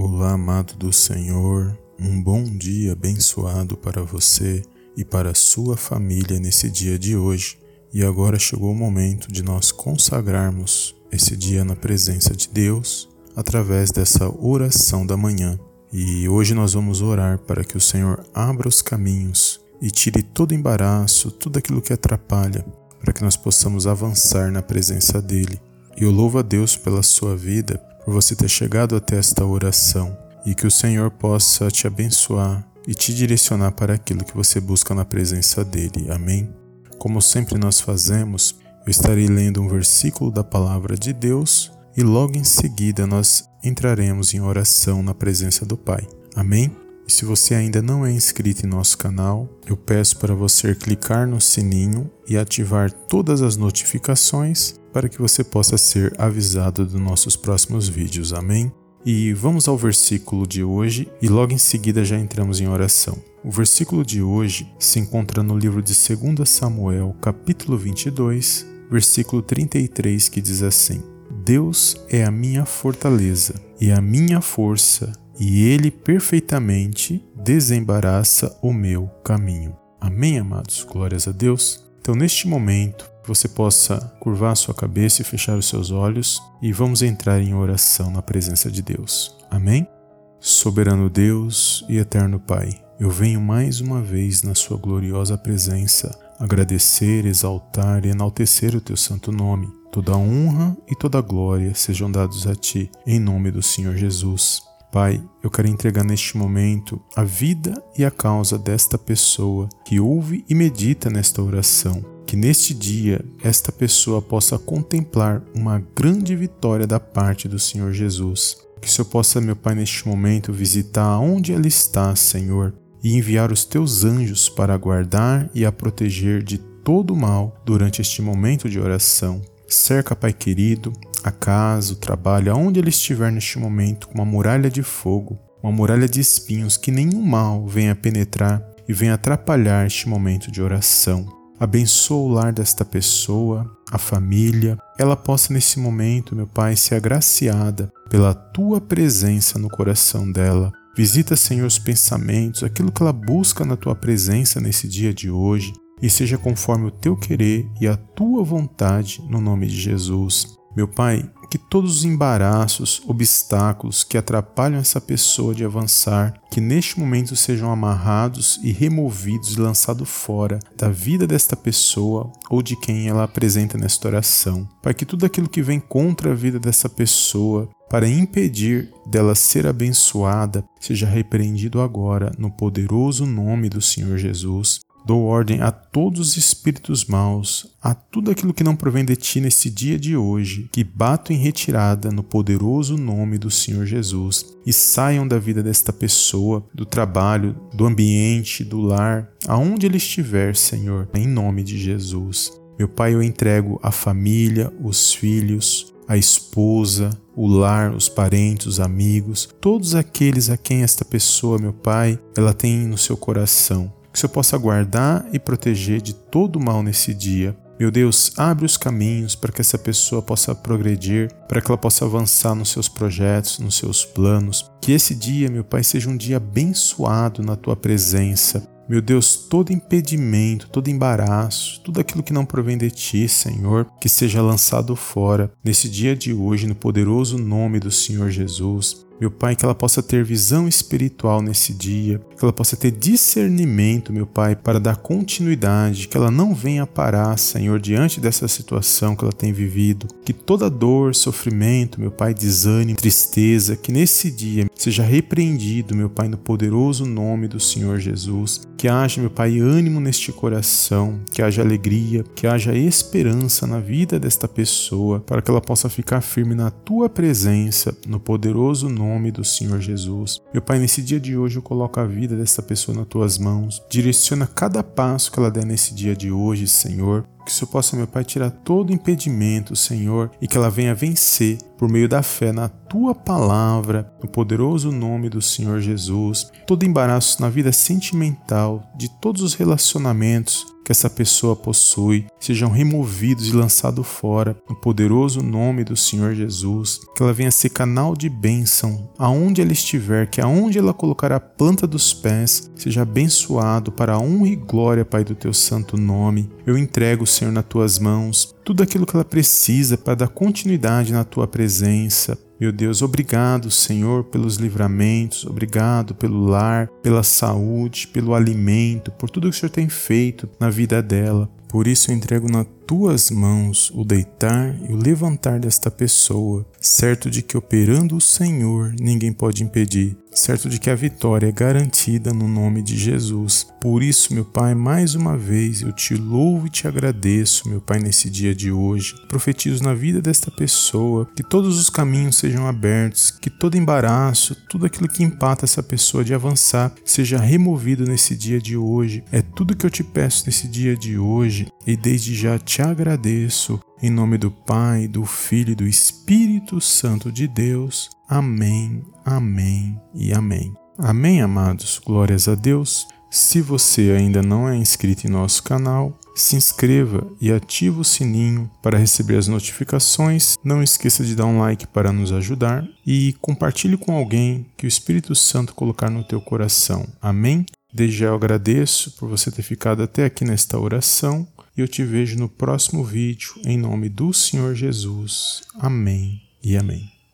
Olá, amado do Senhor, um bom dia abençoado para você e para sua família nesse dia de hoje. E agora chegou o momento de nós consagrarmos esse dia na presença de Deus através dessa oração da manhã. E hoje nós vamos orar para que o Senhor abra os caminhos e tire todo embaraço, tudo aquilo que atrapalha, para que nós possamos avançar na presença dele. E eu louvo a Deus pela sua vida, por você ter chegado até esta oração e que o Senhor possa te abençoar e te direcionar para aquilo que você busca na presença dele. Amém? Como sempre nós fazemos, eu estarei lendo um versículo da palavra de Deus e logo em seguida nós entraremos em oração na presença do Pai. Amém? E se você ainda não é inscrito em nosso canal, eu peço para você clicar no sininho e ativar todas as notificações para que você possa ser avisado dos nossos próximos vídeos. Amém? E vamos ao versículo de hoje e logo em seguida já entramos em oração. O versículo de hoje se encontra no livro de 2 Samuel, capítulo 22, versículo 33, que diz assim: Deus é a minha fortaleza e a minha força, e ele perfeitamente desembaraça o meu caminho. Amém, amados? Glórias a Deus. Então, neste momento, você possa curvar sua cabeça e fechar os seus olhos e vamos entrar em oração na presença de Deus. Amém? Soberano Deus e eterno Pai, eu venho mais uma vez na Sua gloriosa presença agradecer, exaltar e enaltecer o Teu santo nome. Toda honra e toda glória sejam dados a Ti, em nome do Senhor Jesus. Pai, eu quero entregar neste momento a vida e a causa desta pessoa que ouve e medita nesta oração que neste dia esta pessoa possa contemplar uma grande vitória da parte do Senhor Jesus. Que o Senhor possa, meu Pai, neste momento visitar onde ela está, Senhor, e enviar os teus anjos para guardar e a proteger de todo o mal durante este momento de oração. Cerca, Pai querido, a casa, o trabalho, aonde ele estiver neste momento, com uma muralha de fogo, uma muralha de espinhos, que nenhum mal venha penetrar e venha atrapalhar este momento de oração. Abençoa o lar desta pessoa, a família, ela possa nesse momento, meu Pai, ser agraciada pela tua presença no coração dela. Visita, Senhor, os pensamentos, aquilo que ela busca na tua presença nesse dia de hoje, e seja conforme o teu querer e a tua vontade, no nome de Jesus. Meu Pai, que todos os embaraços, obstáculos que atrapalham essa pessoa de avançar, que neste momento sejam amarrados e removidos e lançados fora da vida desta pessoa ou de quem ela apresenta nesta oração. Pai, que tudo aquilo que vem contra a vida dessa pessoa para impedir dela ser abençoada seja repreendido agora no poderoso nome do Senhor Jesus. Dou ordem a todos os espíritos maus, a tudo aquilo que não provém de ti nesse dia de hoje, que batam em retirada no poderoso nome do Senhor Jesus e saiam da vida desta pessoa, do trabalho, do ambiente, do lar, aonde ele estiver, Senhor, em nome de Jesus. Meu Pai, eu entrego a família, os filhos, a esposa, o lar, os parentes, os amigos, todos aqueles a quem esta pessoa, meu Pai, ela tem no seu coração que o Senhor possa guardar e proteger de todo mal nesse dia. Meu Deus, abre os caminhos para que essa pessoa possa progredir, para que ela possa avançar nos seus projetos, nos seus planos. Que esse dia, meu Pai, seja um dia abençoado na tua presença. Meu Deus, todo impedimento, todo embaraço, tudo aquilo que não provém de ti, Senhor, que seja lançado fora nesse dia de hoje, no poderoso nome do Senhor Jesus. Meu Pai, que ela possa ter visão espiritual nesse dia, que ela possa ter discernimento, meu Pai, para dar continuidade, que ela não venha parar, Senhor, diante dessa situação que ela tem vivido, que toda dor, sofrimento, meu Pai, desânimo, tristeza, que nesse dia seja repreendido, meu Pai, no poderoso nome do Senhor Jesus, que haja, meu Pai, ânimo neste coração, que haja alegria, que haja esperança na vida desta pessoa, para que ela possa ficar firme na tua presença, no poderoso nome nome do Senhor Jesus. Meu Pai, nesse dia de hoje eu coloco a vida dessa pessoa nas tuas mãos. Direciona cada passo que ela der nesse dia de hoje, Senhor. Que o Senhor possa, meu Pai, tirar todo impedimento, Senhor, e que ela venha vencer por meio da fé na tua palavra, no poderoso nome do Senhor Jesus. Todo embaraço na vida sentimental, de todos os relacionamentos, que essa pessoa possui sejam removidos e lançados fora no poderoso nome do Senhor Jesus, que ela venha ser canal de bênção aonde ela estiver, que aonde ela colocar a planta dos pés seja abençoado para a honra e glória, Pai, do teu santo nome. Eu entrego, Senhor, nas tuas mãos tudo aquilo que ela precisa para dar continuidade na tua presença. Meu Deus, obrigado, Senhor, pelos livramentos, obrigado pelo lar, pela saúde, pelo alimento, por tudo que o Senhor tem feito na vida dela. Por isso entrego nas tuas mãos o deitar e o levantar desta pessoa, certo de que operando o Senhor ninguém pode impedir, certo de que a vitória é garantida no nome de Jesus. Por isso, meu Pai, mais uma vez eu te louvo e te agradeço, meu Pai, nesse dia de hoje. Profetizo na vida desta pessoa que todos os caminhos sejam abertos, que todo embaraço, tudo aquilo que empata essa pessoa de avançar, seja removido nesse dia de hoje. É tudo que eu te peço nesse dia de hoje hoje e desde já te agradeço. Em nome do Pai, do Filho e do Espírito Santo de Deus. Amém, amém e amém. Amém, amados. Glórias a Deus. Se você ainda não é inscrito em nosso canal, se inscreva e ative o sininho para receber as notificações. Não esqueça de dar um like para nos ajudar e compartilhe com alguém que o Espírito Santo colocar no teu coração. Amém? Desde já eu agradeço por você ter ficado até aqui nesta oração e eu te vejo no próximo vídeo em nome do Senhor Jesus. Amém e amém.